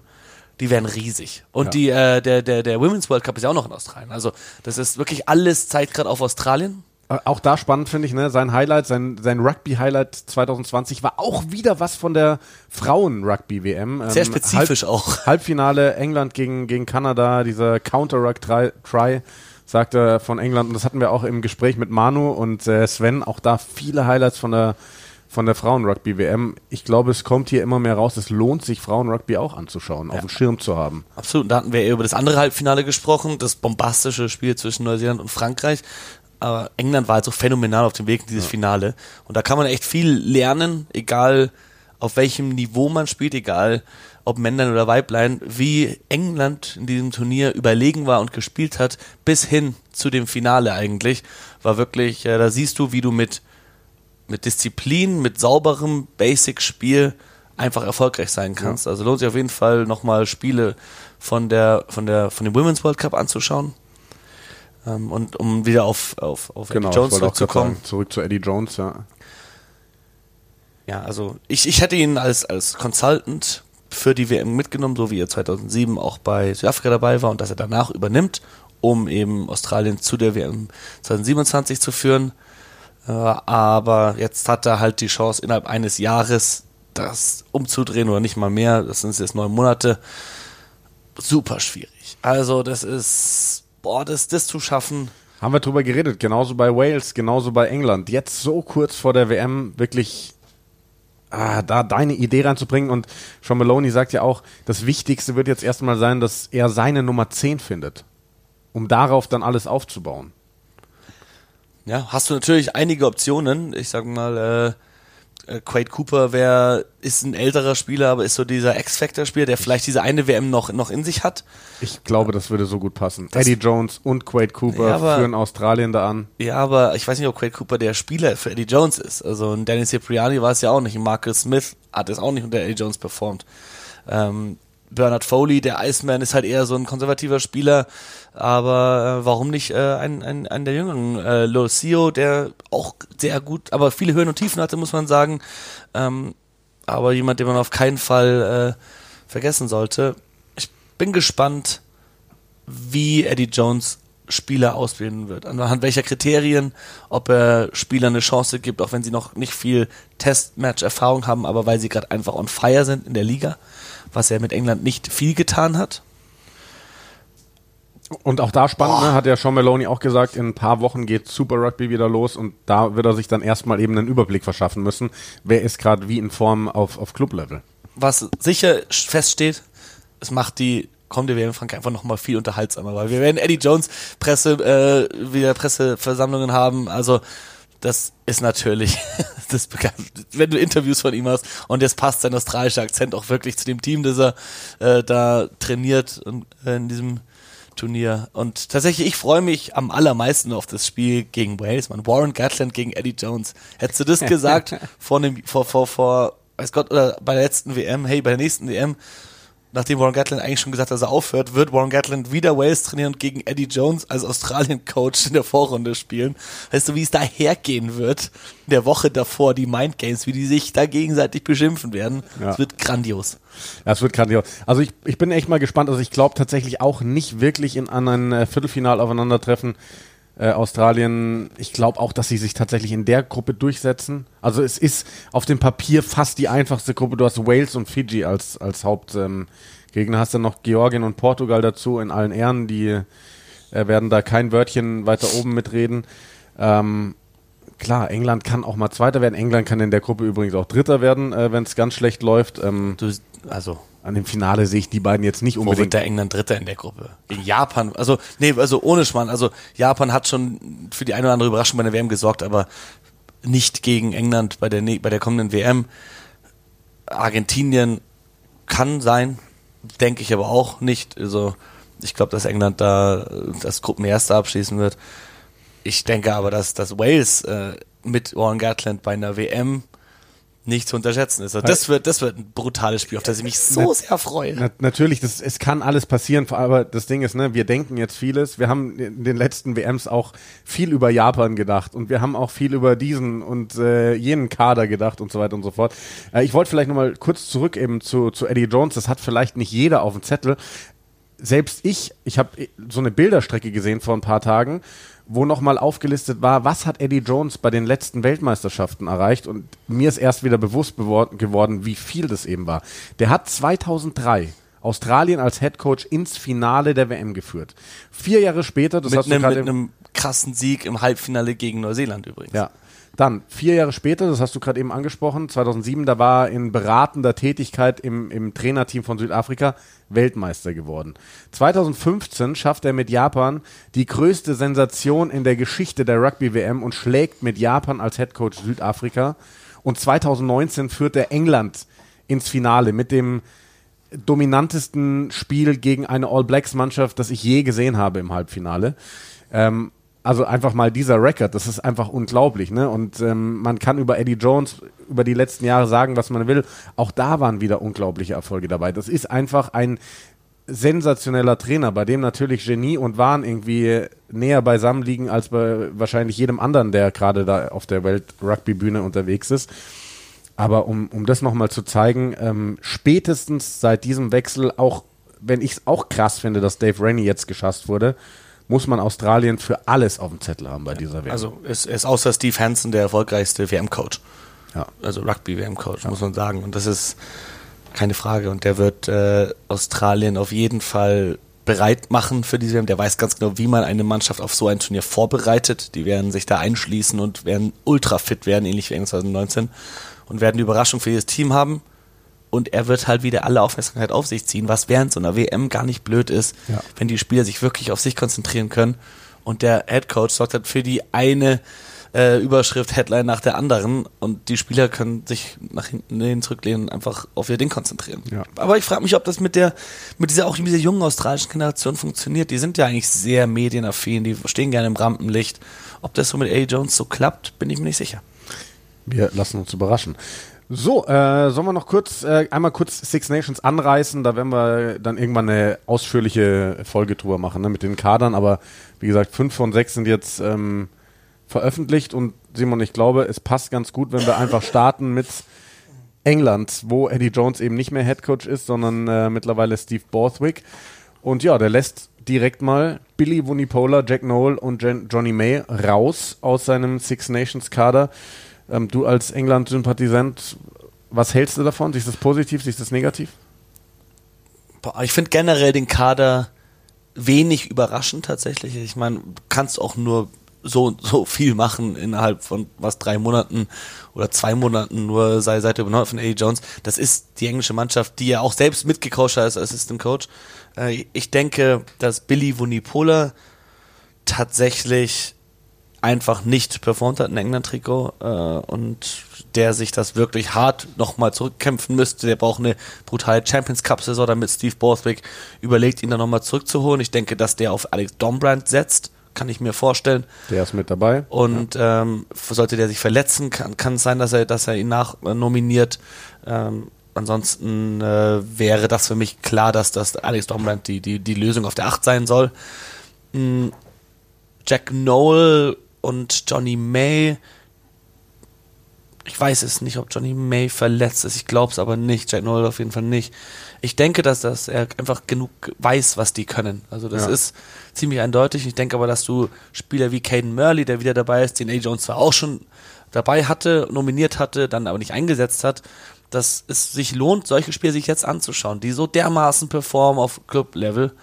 die werden riesig. Und Ja. die, äh, der, der, der Women's World Cup ist ja auch noch in Australien. Also das ist wirklich alles Zeit gerade auf Australien. Äh, Auch da spannend finde ich, ne? Sein Highlight, sein, sein Rugby-Highlight 2020 war auch wieder was von der Frauen-Rugby-WM. Sehr spezifisch Halb, auch. Halbfinale England gegen, gegen Kanada, dieser Counter-Ruck-Try sagte von England, und das hatten wir auch im Gespräch mit Manu und äh, Sven, auch da viele Highlights von der von der Frauen-Rugby-WM. Ich glaube, es kommt hier immer mehr raus, es lohnt sich, Frauen-Rugby auch anzuschauen, auf dem Schirm zu haben. Absolut. Und da hatten wir eher über das andere Halbfinale gesprochen, das bombastische Spiel zwischen Neuseeland und Frankreich. Aber England war halt so phänomenal auf dem Weg in dieses Finale. Und da kann man echt viel lernen, egal auf welchem Niveau man spielt, egal ob Männlein oder Weiblein, wie England in diesem Turnier überlegen war und gespielt hat, bis hin zu dem Finale eigentlich. War wirklich, äh, da siehst du, wie du mit mit Disziplin, mit sauberem Basic-Spiel einfach erfolgreich sein kannst. Also lohnt sich auf jeden Fall nochmal Spiele von der, von der, von dem Women's World Cup anzuschauen. Ähm, und um wieder auf, auf, auf Genau, Eddie Jones zurückzukommen. zurück zu Eddie Jones, ja. Ja, also ich, ich hätte ihn als, als Consultant für die WM mitgenommen, so wie er 2007 auch bei Südafrika dabei war und dass er danach übernimmt, um eben Australien zu der WM 2027 zu führen. Äh, aber jetzt hat er halt die Chance, innerhalb eines Jahres das umzudrehen oder nicht mal mehr. Das sind jetzt neun Monate. Super schwierig. Also, das ist, boah, das, das zu schaffen. Haben wir drüber geredet, genauso bei Wales, genauso bei England. Jetzt so kurz vor der WM wirklich ah, da deine Idee reinzubringen. Und Sean Maloney sagt ja auch, das Wichtigste wird jetzt erstmal sein, dass er seine Nummer 10 findet, um darauf dann alles aufzubauen. Ja, hast du natürlich einige Optionen. Ich sag mal, äh, Quade Cooper wär, ist ein älterer Spieler, aber ist so dieser X-Factor-Spieler, der vielleicht diese eine WM noch, noch in sich hat. Ich glaube, das würde so gut passen. Eddie Jones und Quade Cooper Ja, aber- führen Australien da an. Ja, aber ich weiß nicht, ob Quade Cooper der Spieler für Eddie Jones ist. Also ein Dennis Cipriani war es ja auch nicht. Ein Marcus Smith hat es auch nicht unter Eddie Jones performt. Ähm, Bernard Foley, der Iceman, ist halt eher so ein konservativer Spieler. Aber äh, warum nicht äh, ein, ein, ein der jüngeren äh, Lucio, der auch sehr gut, aber viele Höhen und Tiefen hatte, muss man sagen. Ähm, aber jemand, den man auf keinen Fall äh, vergessen sollte. Ich bin gespannt, wie Eddie Jones Spieler auswählen wird. Anhand welcher Kriterien, ob er Spielern eine Chance gibt, auch wenn sie noch nicht viel Testmatch-Erfahrung haben, aber weil sie gerade einfach on fire sind in der Liga, was er mit England nicht viel getan hat. Und auch da spannend, ne, hat ja Sean Maloney auch gesagt, in ein paar Wochen geht Super Rugby wieder los und da wird er sich dann erstmal eben einen Überblick verschaffen müssen, wer ist gerade wie in Form auf, auf Clublevel. Was sicher feststeht, es macht die kommende WM in Frankreich einfach nochmal viel unterhaltsamer, weil wir werden Eddie Jones Presse, äh, wieder Presseversammlungen haben, also das ist natürlich, das bekannt, wenn du Interviews von ihm hast und jetzt passt sein australischer Akzent auch wirklich zu dem Team, das er äh, da trainiert und, äh, in diesem Turnier. Und tatsächlich, ich freue mich am allermeisten auf das Spiel gegen Wales, man. Warren Gatland gegen Eddie Jones. Hättest du das gesagt vor einem, vor, vor, vor, weiß Gott, oder bei der letzten WM, hey, bei der nächsten WM, nachdem Warren Gatland eigentlich schon gesagt hat, dass er aufhört, wird Warren Gatland wieder Wales trainieren und gegen Eddie Jones als Australien-Coach in der Vorrunde spielen. Weißt du, wie es da hergehen wird, in der Woche davor, die Mind Games, wie die sich da gegenseitig beschimpfen werden. Ja. Es wird grandios. Ja, es wird grandios. Also ich, ich bin echt mal gespannt. Also ich glaube tatsächlich auch nicht wirklich in an ein äh, Viertelfinal aufeinandertreffen. Äh, Australien, ich glaube auch, dass sie sich tatsächlich in der Gruppe durchsetzen. Also es ist auf dem Papier fast die einfachste Gruppe. Du hast Wales und Fiji als, als Hauptgegner. Ähm, hast dann noch Georgien und Portugal dazu in allen Ehren. Die äh, werden da kein Wörtchen weiter oben mitreden. Ähm, klar, England kann auch mal Zweiter werden. England kann in der Gruppe übrigens auch Dritter werden, äh, wenn es ganz schlecht läuft. Ähm, Du, also, an dem Finale sehe ich die beiden jetzt nicht Wo wird unbedingt. der England Dritter in der Gruppe? Gegen Japan. Also, nee, also ohne Schmarrn. Also, Japan hat schon für die eine oder andere Überraschung bei der WM gesorgt, aber nicht gegen England bei der, ne- bei der kommenden WM. Argentinien kann sein, denke ich aber auch nicht. Also, ich glaube, dass England da das Gruppenerste abschließen wird. Ich denke aber, dass, dass Wales äh, mit Warren Gatland bei einer WM nicht zu unterschätzen ist. Also das wird, das wird ein brutales Spiel, auf das ich mich so sehr freue. Na, natürlich, das, es kann alles passieren, aber das Ding ist, ne, wir denken jetzt vieles. Wir haben in den letzten WMs auch viel über Japan gedacht und wir haben auch viel über diesen und äh, jenen Kader gedacht und so weiter und so fort. Äh, ich wollte vielleicht nochmal kurz zurück eben zu, zu Eddie Jones. Das hat vielleicht nicht jeder auf dem Zettel. Selbst ich, ich habe so eine Bilderstrecke gesehen vor ein paar Tagen, wo nochmal aufgelistet war, was hat Eddie Jones bei den letzten Weltmeisterschaften erreicht und mir ist erst wieder bewusst geworden, wie viel das eben war. Der hat 2003 Australien als Headcoach ins Finale der WM geführt. Vier Jahre später, das mit hast du einem, gerade mit einem krassen Sieg im Halbfinale gegen Neuseeland übrigens. ja. Dann, vier Jahre später, das hast du gerade eben angesprochen, 2007, da war er in beratender Tätigkeit im, im Trainerteam von Südafrika Weltmeister geworden. 2015 schafft er mit Japan die größte Sensation in der Geschichte der Rugby-WM und schlägt mit Japan als Headcoach Südafrika. Und 2019 führt er England ins Finale mit dem dominantesten Spiel gegen eine All Blacks Mannschaft, das ich je gesehen habe im Halbfinale. Ähm, also einfach mal dieser Record, das ist einfach unglaublich, ne? Und ähm, man kann über Eddie Jones über die letzten Jahre sagen, was man will. Auch da waren wieder unglaubliche Erfolge dabei. Das ist einfach ein sensationeller Trainer, bei dem natürlich Genie und Wahn irgendwie näher beisammen liegen als bei wahrscheinlich jedem anderen, der gerade da auf der Welt-Rugby-Bühne unterwegs ist. Aber um, um das nochmal zu zeigen, ähm, spätestens seit diesem Wechsel, auch wenn ich es auch krass finde, dass Dave Rennie jetzt geschasst wurde, muss man Australien für alles auf dem Zettel haben bei dieser WM. Also ist, ist außer Steve Hansen der erfolgreichste WM-Coach. ja. Also Rugby-WM-Coach, muss man sagen. Und das ist keine Frage. Und der wird äh, Australien auf jeden Fall bereit machen für diese WM. Der weiß ganz genau, wie man eine Mannschaft auf so ein Turnier vorbereitet. Die werden sich da einschließen und werden ultra fit werden, ähnlich wie England 2019. Und werden die Überraschung für jedes Team haben. Und er wird halt wieder alle Aufmerksamkeit auf sich ziehen, was während so einer WM gar nicht blöd ist, Ja. wenn die Spieler sich wirklich auf sich konzentrieren können. Und der Head Coach sorgt halt für die eine äh, Überschrift, Headline nach der anderen und die Spieler können sich nach hinten zurücklehnen und einfach auf ihr Ding konzentrieren. Ja. Aber ich frage mich, ob das mit der, mit dieser auch mit dieser jungen australischen Generation funktioniert. Die sind ja eigentlich sehr medienaffin, die stehen gerne im Rampenlicht. Ob das so mit A. Jones so klappt, bin ich mir nicht sicher. Wir lassen uns überraschen. So, äh, sollen wir noch kurz, äh, einmal kurz Six Nations anreißen, da werden wir dann irgendwann eine ausführliche Folge drüber machen, ne, mit den Kadern, aber wie gesagt, fünf von sechs sind jetzt ähm, veröffentlicht und Simon, ich glaube, es passt ganz gut, wenn wir einfach starten mit England, wo Eddie Jones eben nicht mehr Headcoach ist, sondern äh, mittlerweile Steve Borthwick. Und ja, der lässt direkt mal Billy Wunipola, Jack Noel und Jen Johnny May raus aus seinem Six Nations Kader. Ähm, du als England-Sympathisant, was hältst du davon? Siehst du das positiv, siehst du das negativ? Ich finde generell den Kader wenig überraschend tatsächlich. Ich meine, du kannst auch nur so so viel machen innerhalb von was drei Monaten oder zwei Monaten nur sei Seite übernommen von A. Jones. Das ist die englische Mannschaft, die ja auch selbst mitgecoacht hat als Assistant Coach. Äh, ich denke, dass Billy Wunipola tatsächlich einfach nicht performt hat in England-Trikot äh, und der sich das wirklich hart nochmal zurückkämpfen müsste. Der braucht eine brutale Champions Cup-Saison, damit Steve Borthwick überlegt, ihn dann nochmal zurückzuholen. Ich denke, dass der auf Alex Dombrand setzt, kann ich mir vorstellen. Der ist mit dabei. Und ja. ähm, sollte der sich verletzen, kann, kann es sein, dass er, dass er ihn nachnominiert. Ähm, ansonsten äh, wäre das für mich klar, dass das Alex Dombrand die, die, die Lösung auf der 8 sein soll. Mm, Jack Noel und Johnny May. Ich weiß es nicht, ob Johnny May verletzt ist. Ich glaube es aber nicht. Jack Noel auf jeden Fall nicht. Ich denke, dass, dass er einfach genug weiß, was die können. Also das ja. ist ziemlich eindeutig. Ich denke aber, dass du Spieler wie Caden Murley, der wieder dabei ist, den A. Jones zwar auch schon dabei hatte, nominiert hatte, dann aber nicht eingesetzt hat, dass es sich lohnt, solche Spieler sich jetzt anzuschauen, die so dermaßen performen auf Club-Level.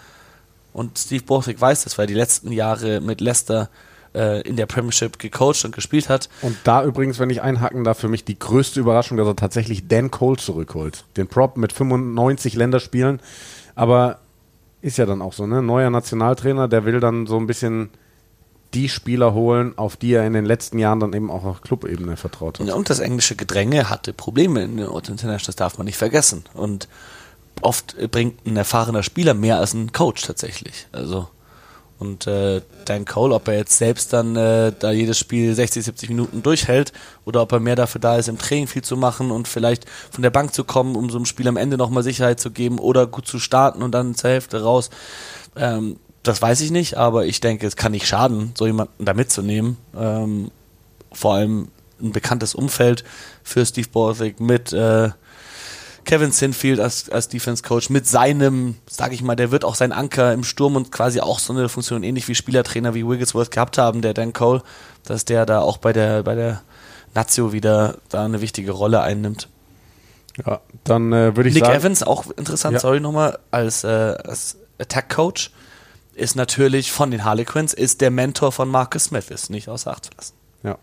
Und Steve Borthwick weiß das, weil er die letzten Jahre mit Leicester äh, in der Premiership gecoacht und gespielt hat. Und da übrigens, wenn ich einhaken darf, für mich die größte Überraschung, dass er tatsächlich Dan Cole zurückholt. Den Prop mit 95 Länderspielen. Aber ist ja dann auch so, ne? Neuer Nationaltrainer, der will dann so ein bisschen die Spieler holen, auf die er in den letzten Jahren dann eben auch auf Clubebene vertraut hat. Ja, und das englische Gedränge hatte Probleme in den International, das darf man nicht vergessen. Und oft bringt ein erfahrener Spieler mehr als ein Coach tatsächlich. Also und äh, Dan Cole, ob er jetzt selbst dann äh, da jedes Spiel 60, 70 Minuten durchhält oder ob er mehr dafür da ist, im Training viel zu machen und vielleicht von der Bank zu kommen, um so einem Spiel am Ende nochmal Sicherheit zu geben oder gut zu starten und dann zur Hälfte raus. Ähm, das weiß ich nicht, aber ich denke, es kann nicht schaden, so jemanden da mitzunehmen. Ähm, vor allem ein bekanntes Umfeld für Steve Borthwick mit äh, Kevin Sinfield als, als Defense Coach mit seinem, sag ich mal, der wird auch sein Anker im Sturm und quasi auch so eine Funktion ähnlich wie Spielertrainer wie Wigglesworth gehabt haben, der Dan Cole, dass der da auch bei der, bei der Nazio wieder da eine wichtige Rolle einnimmt. Ja, dann äh, würde ich Nick sagen. Nick Evans, auch interessant, ja. sorry nochmal, als, äh, als Attack Coach, ist natürlich von den Harlequins, ist der Mentor von Marcus Smith, ist nicht außer Acht zu lassen. Ja.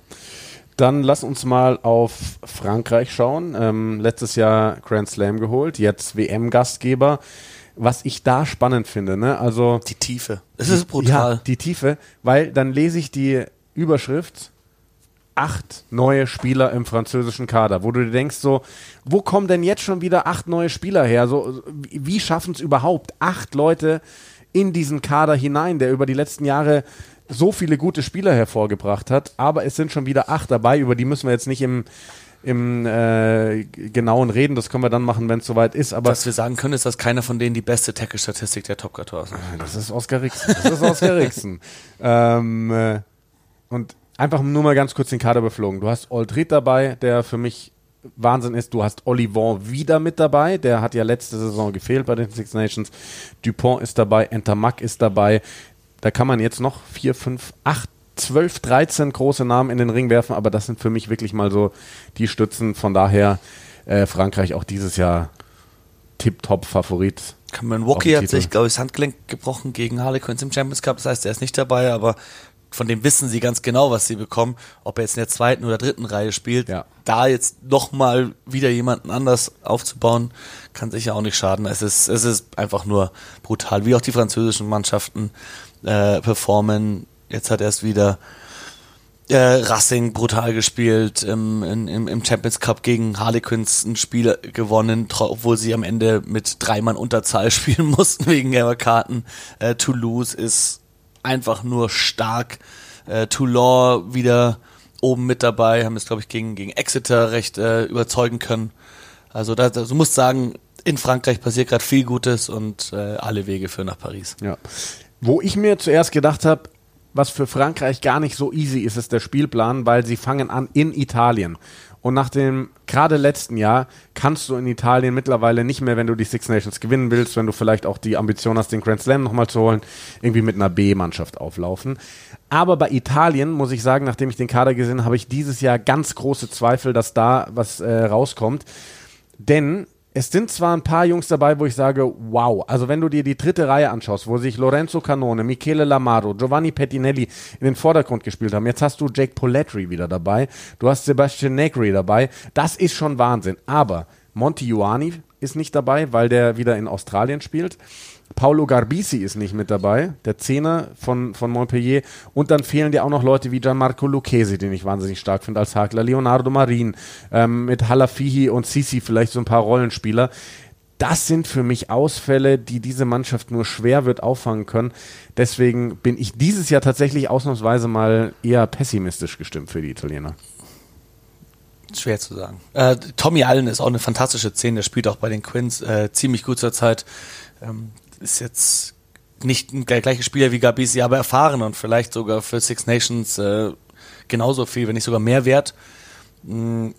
Dann lass uns mal auf Frankreich schauen. Ähm, letztes Jahr Grand Slam geholt, jetzt WM-Gastgeber. Was ich da spannend finde, ne? Also die Tiefe. Es ist brutal. Ja, die Tiefe, weil dann lese ich die Überschrift acht neue Spieler im französischen Kader, wo du dir denkst so, wo kommen denn jetzt schon wieder acht neue Spieler her? So, wie schaffen es überhaupt acht Leute in diesen Kader hinein, der über die letzten Jahre so viele gute Spieler hervorgebracht hat, aber es sind schon wieder acht dabei, über die müssen wir jetzt nicht im, im äh, genauen reden, das können wir dann machen, wenn es soweit ist. Aber Was wir sagen können, ist, dass keiner von denen die beste Tackle-Statistik der top hat. Das ist Oscar Rixen. Das ist Oscar Rixen. ähm, äh, und einfach nur mal ganz kurz den Kader beflogen. Du hast Aldrit dabei, der für mich Wahnsinn ist, du hast Olivon wieder mit dabei, der hat ja letzte Saison gefehlt bei den Six Nations. Dupont ist dabei, Entermack ist dabei, da kann man jetzt noch vier, fünf, acht, zwölf, dreizehn große Namen in den Ring werfen, aber das sind für mich wirklich mal so die Stützen. Von daher äh, Frankreich auch dieses Jahr Tip-Top-Favorit. Cameron Walkie hat sich, glaube ich, das Handgelenk gebrochen gegen Harlequins im Champions Cup. Das heißt, er ist nicht dabei, aber von dem wissen sie ganz genau, was sie bekommen. Ob er jetzt in der zweiten oder dritten Reihe spielt, ja. da jetzt nochmal wieder jemanden anders aufzubauen, kann sicher auch nicht schaden. Es ist, es ist einfach nur brutal, wie auch die französischen Mannschaften äh, performen. Jetzt hat erst wieder äh, Racing brutal gespielt, im, im, im Champions Cup gegen Harlequins ein Spiel gewonnen, obwohl sie am Ende mit drei Mann Unterzahl spielen mussten wegen ihrer Karten. Äh, Toulouse ist einfach nur stark. Äh, Toulon wieder oben mit dabei, haben es, glaube ich, gegen, gegen Exeter recht äh, überzeugen können. Also da, da, du musst sagen, in Frankreich passiert gerade viel Gutes und äh, alle Wege führen nach Paris. Ja. Wo ich mir zuerst gedacht habe, was für Frankreich gar nicht so easy ist, ist der Spielplan, weil sie fangen an in Italien. Und nach dem gerade letzten Jahr kannst du in Italien mittlerweile nicht mehr, wenn du die Six Nations gewinnen willst, wenn du vielleicht auch die Ambition hast, den Grand Slam nochmal zu holen, irgendwie mit einer B-Mannschaft auflaufen. Aber bei Italien muss ich sagen, nachdem ich den Kader gesehen habe, habe ich dieses Jahr ganz große Zweifel, dass da was äh, rauskommt. Denn es sind zwar ein paar Jungs dabei, wo ich sage, wow, also wenn du dir die dritte Reihe anschaust, wo sich Lorenzo Canone, Michele Lamaro, Giovanni Pettinelli in den Vordergrund gespielt haben, jetzt hast du Jake Poletri wieder dabei, du hast Sebastian Negri dabei, das ist schon Wahnsinn. Aber Monty Ioani ist nicht dabei, weil der wieder in Australien spielt. Paulo Garbisi ist nicht mit dabei, der Zehner von, von Montpellier. Und dann fehlen dir auch noch Leute wie Gianmarco Lucchesi, den ich wahnsinnig stark finde als Hakler, Leonardo Marin, ähm, mit Halafihi und Sisi vielleicht so ein paar Rollenspieler. Das sind für mich Ausfälle, die diese Mannschaft nur schwer wird auffangen können. Deswegen bin ich dieses Jahr tatsächlich ausnahmsweise mal eher pessimistisch gestimmt für die Italiener. Schwer zu sagen. Äh, Tommy Allen ist auch eine fantastische Szene, der spielt auch bei den Quins äh, ziemlich gut zur Zeit. Ähm, ist jetzt nicht der gleiche Spieler wie Gabisi, aber erfahren und vielleicht sogar für Six Nations äh, genauso viel, wenn nicht sogar mehr wert. Mm.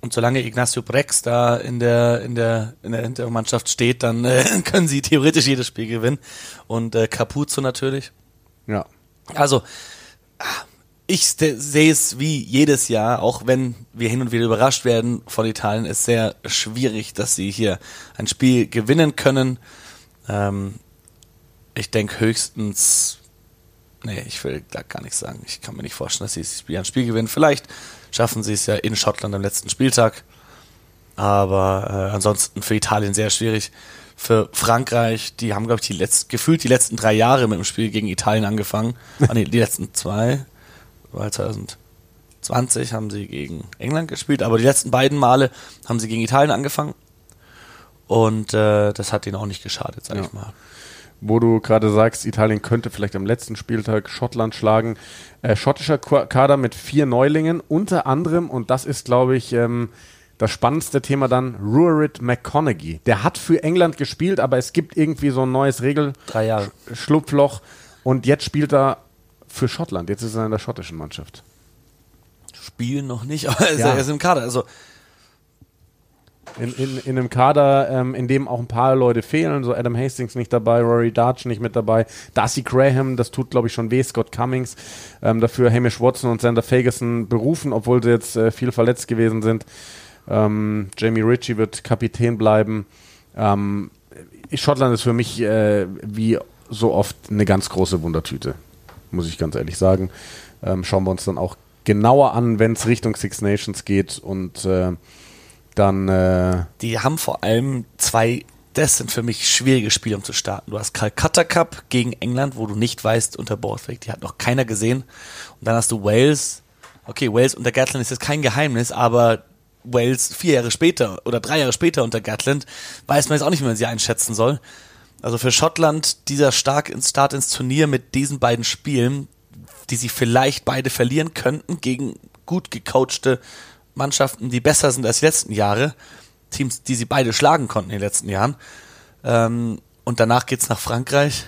Und solange Ignacio Brex da in der in der in der Hintermannschaft steht, dann äh, können sie theoretisch jedes Spiel gewinnen und äh, Capuzzo natürlich. Ja. Also ich sehe es wie jedes Jahr, auch wenn wir hin und wieder überrascht werden von Italien, ist sehr schwierig, dass sie hier ein Spiel gewinnen können. Ähm, ich denke höchstens, nee, ich will da gar nichts sagen. Ich kann mir nicht vorstellen, dass sie das Spiel ein Spiel gewinnen. Vielleicht schaffen sie es ja in Schottland am letzten Spieltag. Aber äh, ansonsten für Italien sehr schwierig. Für Frankreich, die haben, glaube ich, die letzt, gefühlt die letzten drei Jahre mit dem Spiel gegen Italien angefangen. ah, nee, die letzten zwei, weil 2020 haben sie gegen England gespielt, aber die letzten beiden Male haben sie gegen Italien angefangen. Und äh, das hat ihnen auch nicht geschadet, sag ja. ich mal. Wo du gerade sagst, Italien könnte vielleicht am letzten Spieltag Schottland schlagen. Äh, schottischer Kader mit vier Neulingen, unter anderem, und das ist, glaube ich, ähm, das spannendste Thema dann, Ruarit McConaughey. Der hat für England gespielt, aber es gibt irgendwie so ein neues Regelschlupfloch. Und jetzt spielt er für Schottland. Jetzt ist er in der schottischen Mannschaft. Spielen noch nicht, aber ja. er ist im Kader. Also in, in, in einem Kader, ähm, in dem auch ein paar Leute fehlen, so Adam Hastings nicht dabei, Rory Darch nicht mit dabei, Darcy Graham, das tut glaube ich schon weh, Scott Cummings, ähm, dafür Hamish Watson und Sander Ferguson berufen, obwohl sie jetzt äh, viel verletzt gewesen sind. Ähm, Jamie Ritchie wird Kapitän bleiben. Ähm, Schottland ist für mich äh, wie so oft eine ganz große Wundertüte, muss ich ganz ehrlich sagen. Ähm, schauen wir uns dann auch genauer an, wenn es Richtung Six Nations geht und äh, dann. Äh die haben vor allem zwei, das sind für mich schwierige Spiele, um zu starten. Du hast Calcutta Cup gegen England, wo du nicht weißt, unter fliegt. Die hat noch keiner gesehen. Und dann hast du Wales. Okay, Wales unter Gatland ist jetzt kein Geheimnis, aber Wales vier Jahre später oder drei Jahre später unter Gatland weiß man jetzt auch nicht, wie man sie einschätzen soll. Also für Schottland dieser stark ins Start ins Turnier mit diesen beiden Spielen, die sie vielleicht beide verlieren könnten gegen gut gecoachte Mannschaften, die besser sind als die letzten Jahre. Teams, die sie beide schlagen konnten in den letzten Jahren. Ähm, und danach geht's nach Frankreich,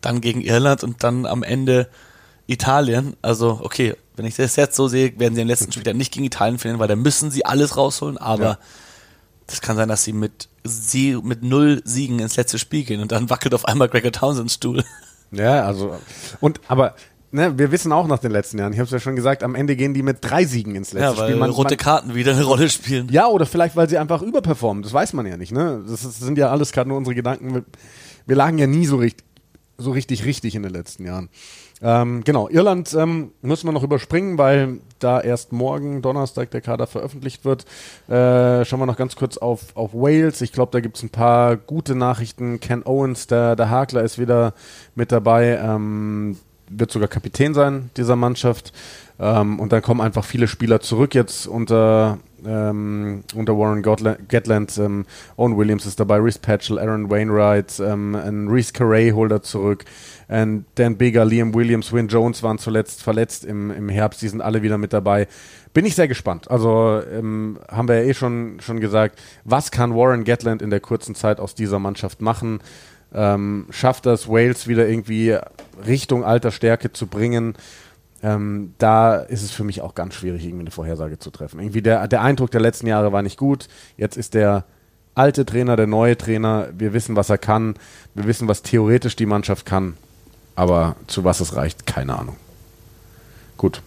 dann gegen Irland und dann am Ende Italien. Also, okay, wenn ich das jetzt so sehe, werden sie im letzten Spiel dann nicht gegen Italien verlieren, weil da müssen sie alles rausholen, aber ja. das kann sein, dass sie mit, sie mit null Siegen ins letzte Spiel gehen und dann wackelt auf einmal Gregor Townsends Stuhl. Ja, also, und, aber ne, wir wissen auch nach den letzten Jahren, ich habe es ja schon gesagt, am Ende gehen die mit drei Siegen ins letzte ja, weil Spiel. Man, rote Karten wieder eine Rolle spielen. Ja, oder vielleicht, weil sie einfach überperformen. Das weiß man ja nicht. Ne? Das, ist, das sind ja alles gerade nur unsere Gedanken. Wir, wir lagen ja nie so richtig, so richtig richtig in den letzten Jahren. Ähm, genau, Irland ähm, müssen wir noch überspringen, weil da erst morgen, Donnerstag, der Kader veröffentlicht wird. Äh, schauen wir noch ganz kurz auf, auf Wales. Ich glaube, da gibt es ein paar gute Nachrichten. Ken Owens, der, der Hakler, ist wieder mit dabei. Ähm, wird sogar Kapitän sein dieser Mannschaft. Ähm, und dann kommen einfach viele Spieler zurück jetzt unter, ähm, unter Warren Gatland. Ähm, Owen Williams ist dabei, Reese Patchell, Aaron Wainwright, ähm, Reese Carey holt er zurück. Und Dan Bigger, Liam Williams, Win Jones waren zuletzt verletzt im, im Herbst. Die sind alle wieder mit dabei. Bin ich sehr gespannt. Also ähm, haben wir ja eh schon, schon gesagt, was kann Warren Gatland in der kurzen Zeit aus dieser Mannschaft machen? Ähm, schafft das Wales wieder irgendwie Richtung alter Stärke zu bringen? Ähm, da ist es für mich auch ganz schwierig, irgendwie eine Vorhersage zu treffen. Irgendwie der, der Eindruck der letzten Jahre war nicht gut. Jetzt ist der alte Trainer, der neue Trainer. Wir wissen, was er kann. Wir wissen, was theoretisch die Mannschaft kann. Aber zu was es reicht, keine Ahnung. Gut.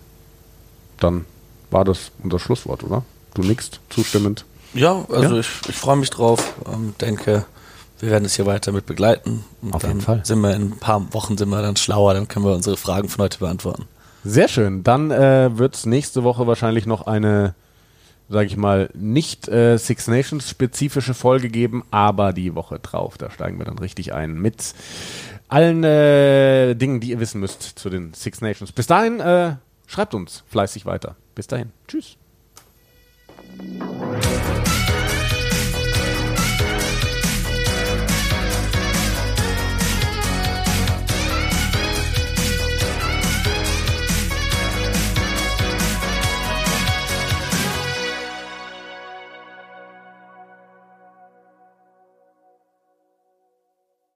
Dann war das unser Schlusswort, oder? Du nickst zustimmend. Ja, also ja? ich, ich freue mich drauf. Ähm, denke, wir werden es hier weiter mit begleiten. Und Auf jeden Fall. Sind wir in ein paar Wochen sind wir dann schlauer, dann können wir unsere Fragen von heute beantworten. Sehr schön. Dann äh, wird es nächste Woche wahrscheinlich noch eine, sage ich mal, nicht äh, Six Nations spezifische Folge geben, aber die Woche drauf, da steigen wir dann richtig ein mit allen äh, Dingen, die ihr wissen müsst zu den Six Nations. Bis dahin, äh, schreibt uns fleißig weiter. Bis dahin. Tschüss.